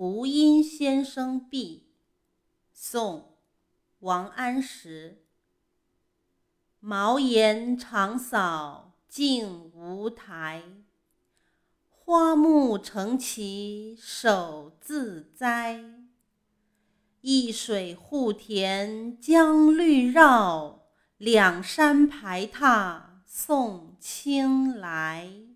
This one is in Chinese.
胡因先生壁，宋·王安石。茅檐长扫净无苔，花木成畦手自栽。一水护田将绿绕，两山排闼送青来。